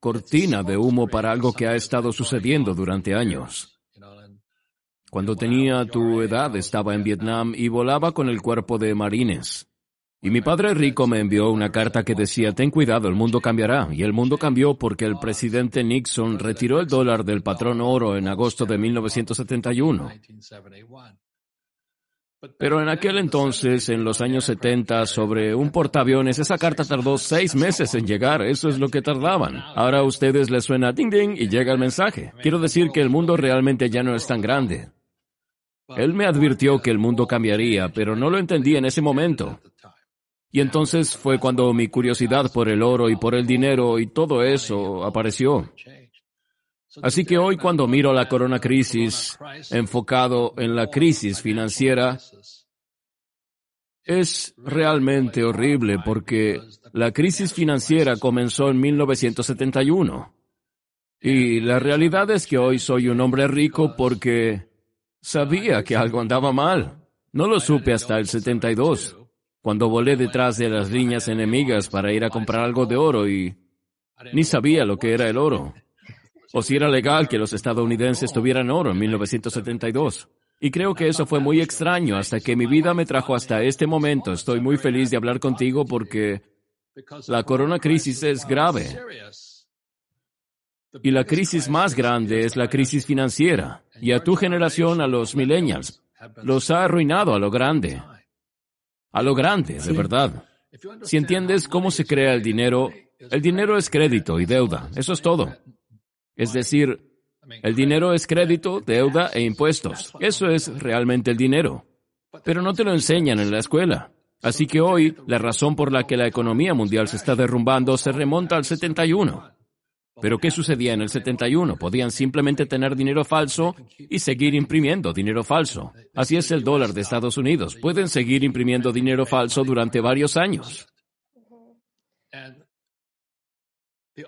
Cortina de humo para algo que ha estado sucediendo durante años. Cuando tenía tu edad estaba en Vietnam y volaba con el cuerpo de marines. Y mi padre rico me envió una carta que decía, ten cuidado, el mundo cambiará. Y el mundo cambió porque el presidente Nixon retiró el dólar del patrón oro en agosto de 1971. Pero en aquel entonces, en los años 70, sobre un portaaviones, esa carta tardó seis meses en llegar. Eso es lo que tardaban. Ahora a ustedes les suena ding ding y llega el mensaje. Quiero decir que el mundo realmente ya no es tan grande. Él me advirtió que el mundo cambiaría, pero no lo entendí en ese momento. Y entonces fue cuando mi curiosidad por el oro y por el dinero y todo eso apareció. Así que hoy cuando miro la corona crisis enfocado en la crisis financiera, es realmente horrible porque la crisis financiera comenzó en 1971. Y la realidad es que hoy soy un hombre rico porque sabía que algo andaba mal. No lo supe hasta el 72, cuando volé detrás de las líneas enemigas para ir a comprar algo de oro y ni sabía lo que era el oro o si era legal que los estadounidenses tuvieran oro en 1972. Y creo que eso fue muy extraño hasta que mi vida me trajo hasta este momento. Estoy muy feliz de hablar contigo porque la corona crisis es grave. Y la crisis más grande es la crisis financiera. Y a tu generación, a los millennials, los ha arruinado a lo grande. A lo grande, de verdad. Si entiendes cómo se crea el dinero, el dinero es crédito y deuda. Eso es todo. Es decir, el dinero es crédito, deuda e impuestos. Eso es realmente el dinero. Pero no te lo enseñan en la escuela. Así que hoy, la razón por la que la economía mundial se está derrumbando se remonta al 71. Pero ¿qué sucedía en el 71? Podían simplemente tener dinero falso y seguir imprimiendo dinero falso. Así es el dólar de Estados Unidos. Pueden seguir imprimiendo dinero falso durante varios años.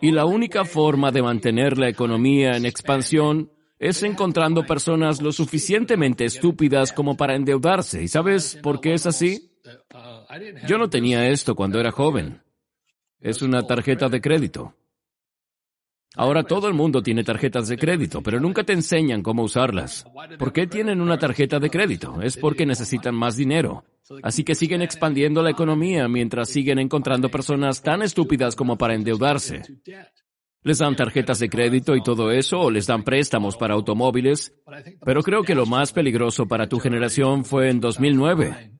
Y la única forma de mantener la economía en expansión es encontrando personas lo suficientemente estúpidas como para endeudarse. ¿Y sabes por qué es así? Yo no tenía esto cuando era joven. Es una tarjeta de crédito. Ahora todo el mundo tiene tarjetas de crédito, pero nunca te enseñan cómo usarlas. ¿Por qué tienen una tarjeta de crédito? Es porque necesitan más dinero. Así que siguen expandiendo la economía mientras siguen encontrando personas tan estúpidas como para endeudarse. Les dan tarjetas de crédito y todo eso, o les dan préstamos para automóviles, pero creo que lo más peligroso para tu generación fue en 2009,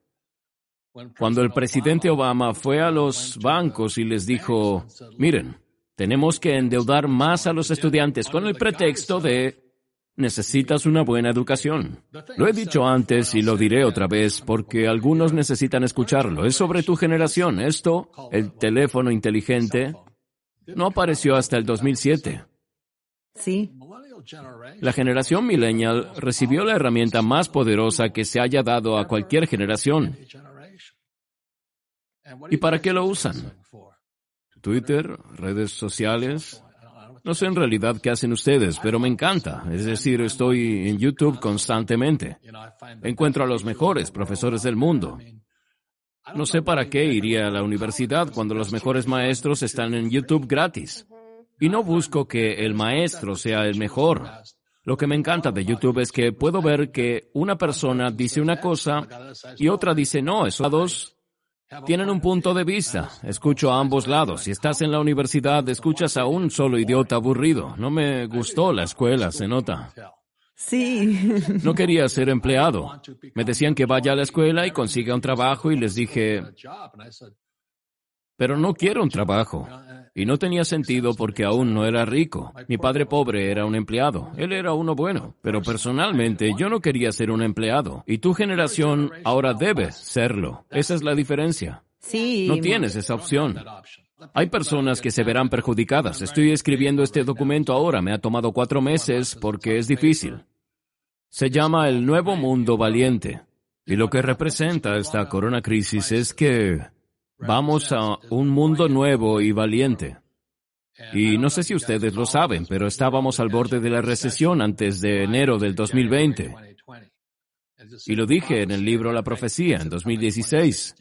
cuando el presidente Obama fue a los bancos y les dijo, miren, tenemos que endeudar más a los estudiantes con el pretexto de necesitas una buena educación. Lo he dicho antes y lo diré otra vez porque algunos necesitan escucharlo. Es sobre tu generación. Esto, el teléfono inteligente, no apareció hasta el 2007. Sí. La generación millennial recibió la herramienta más poderosa que se haya dado a cualquier generación. ¿Y para qué lo usan? Twitter, redes sociales. No sé en realidad qué hacen ustedes, pero me encanta. Es decir, estoy en YouTube constantemente. Encuentro a los mejores profesores del mundo. No sé para qué iría a la universidad cuando los mejores maestros están en YouTube gratis. Y no busco que el maestro sea el mejor. Lo que me encanta de YouTube es que puedo ver que una persona dice una cosa y otra dice no, eso dos tienen un punto de vista. Escucho a ambos lados. Si estás en la universidad, escuchas a un solo idiota aburrido. No me gustó la escuela, se nota. Sí. No quería ser empleado. Me decían que vaya a la escuela y consiga un trabajo y les dije, pero no quiero un trabajo. Y no tenía sentido porque aún no era rico. Mi padre pobre era un empleado. Él era uno bueno. Pero personalmente yo no quería ser un empleado. Y tu generación ahora debe serlo. Esa es la diferencia. Sí. No tienes esa opción. Hay personas que se verán perjudicadas. Estoy escribiendo este documento ahora. Me ha tomado cuatro meses porque es difícil. Se llama el Nuevo Mundo Valiente. Y lo que representa esta corona crisis es que vamos a un mundo nuevo y valiente. Y no sé si ustedes lo saben, pero estábamos al borde de la recesión antes de enero del 2020. Y lo dije en el libro La Profecía, en 2016.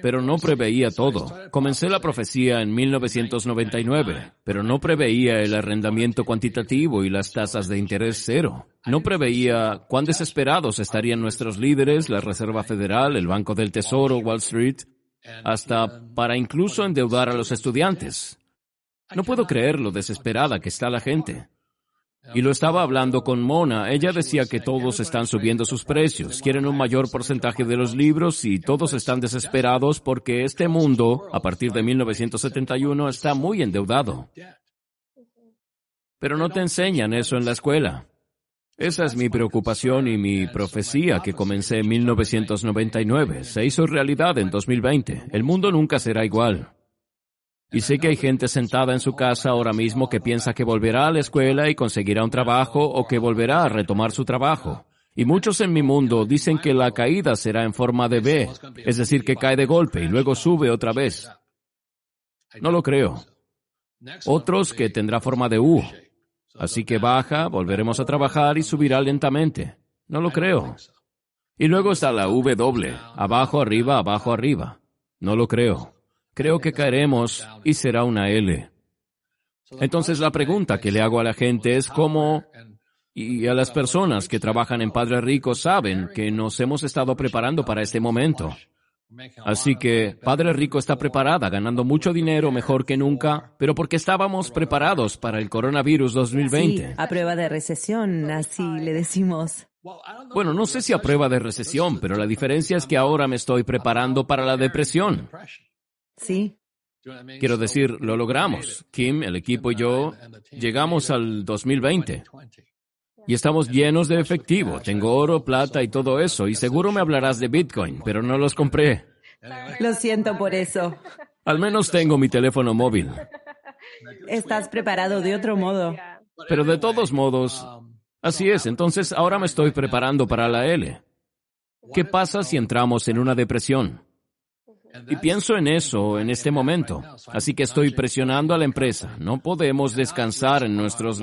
Pero no preveía todo. Comencé la profecía en 1999, pero no preveía el arrendamiento cuantitativo y las tasas de interés cero. No preveía cuán desesperados estarían nuestros líderes, la Reserva Federal, el Banco del Tesoro, Wall Street, hasta para incluso endeudar a los estudiantes. No puedo creer lo desesperada que está la gente. Y lo estaba hablando con Mona. Ella decía que todos están subiendo sus precios, quieren un mayor porcentaje de los libros y todos están desesperados porque este mundo, a partir de 1971, está muy endeudado. Pero no te enseñan eso en la escuela. Esa es mi preocupación y mi profecía que comencé en 1999. Se hizo realidad en 2020. El mundo nunca será igual. Y sé que hay gente sentada en su casa ahora mismo que piensa que volverá a la escuela y conseguirá un trabajo o que volverá a retomar su trabajo. Y muchos en mi mundo dicen que la caída será en forma de B, es decir, que cae de golpe y luego sube otra vez. No lo creo. Otros que tendrá forma de U. Así que baja, volveremos a trabajar y subirá lentamente. No lo creo. Y luego está la doble, abajo, arriba, abajo, arriba. No lo creo creo que caeremos y será una L. Entonces la pregunta que le hago a la gente es cómo, y a las personas que trabajan en Padre Rico saben que nos hemos estado preparando para este momento. Así que Padre Rico está preparada, ganando mucho dinero mejor que nunca, pero porque estábamos preparados para el coronavirus 2020. Sí, a prueba de recesión, así le decimos. Bueno, no sé si a prueba de recesión, pero la diferencia es que ahora me estoy preparando para la depresión. Sí. Quiero decir, lo logramos. Kim, el equipo y yo llegamos al 2020 y estamos llenos de efectivo. Tengo oro, plata y todo eso. Y seguro me hablarás de Bitcoin, pero no los compré. Lo siento por eso. Al menos tengo mi teléfono móvil. Estás preparado de otro modo. Pero de todos modos, así es. Entonces ahora me estoy preparando para la L. ¿Qué pasa si entramos en una depresión? Y pienso en eso en este momento. Así que estoy presionando a la empresa. No podemos descansar en nuestros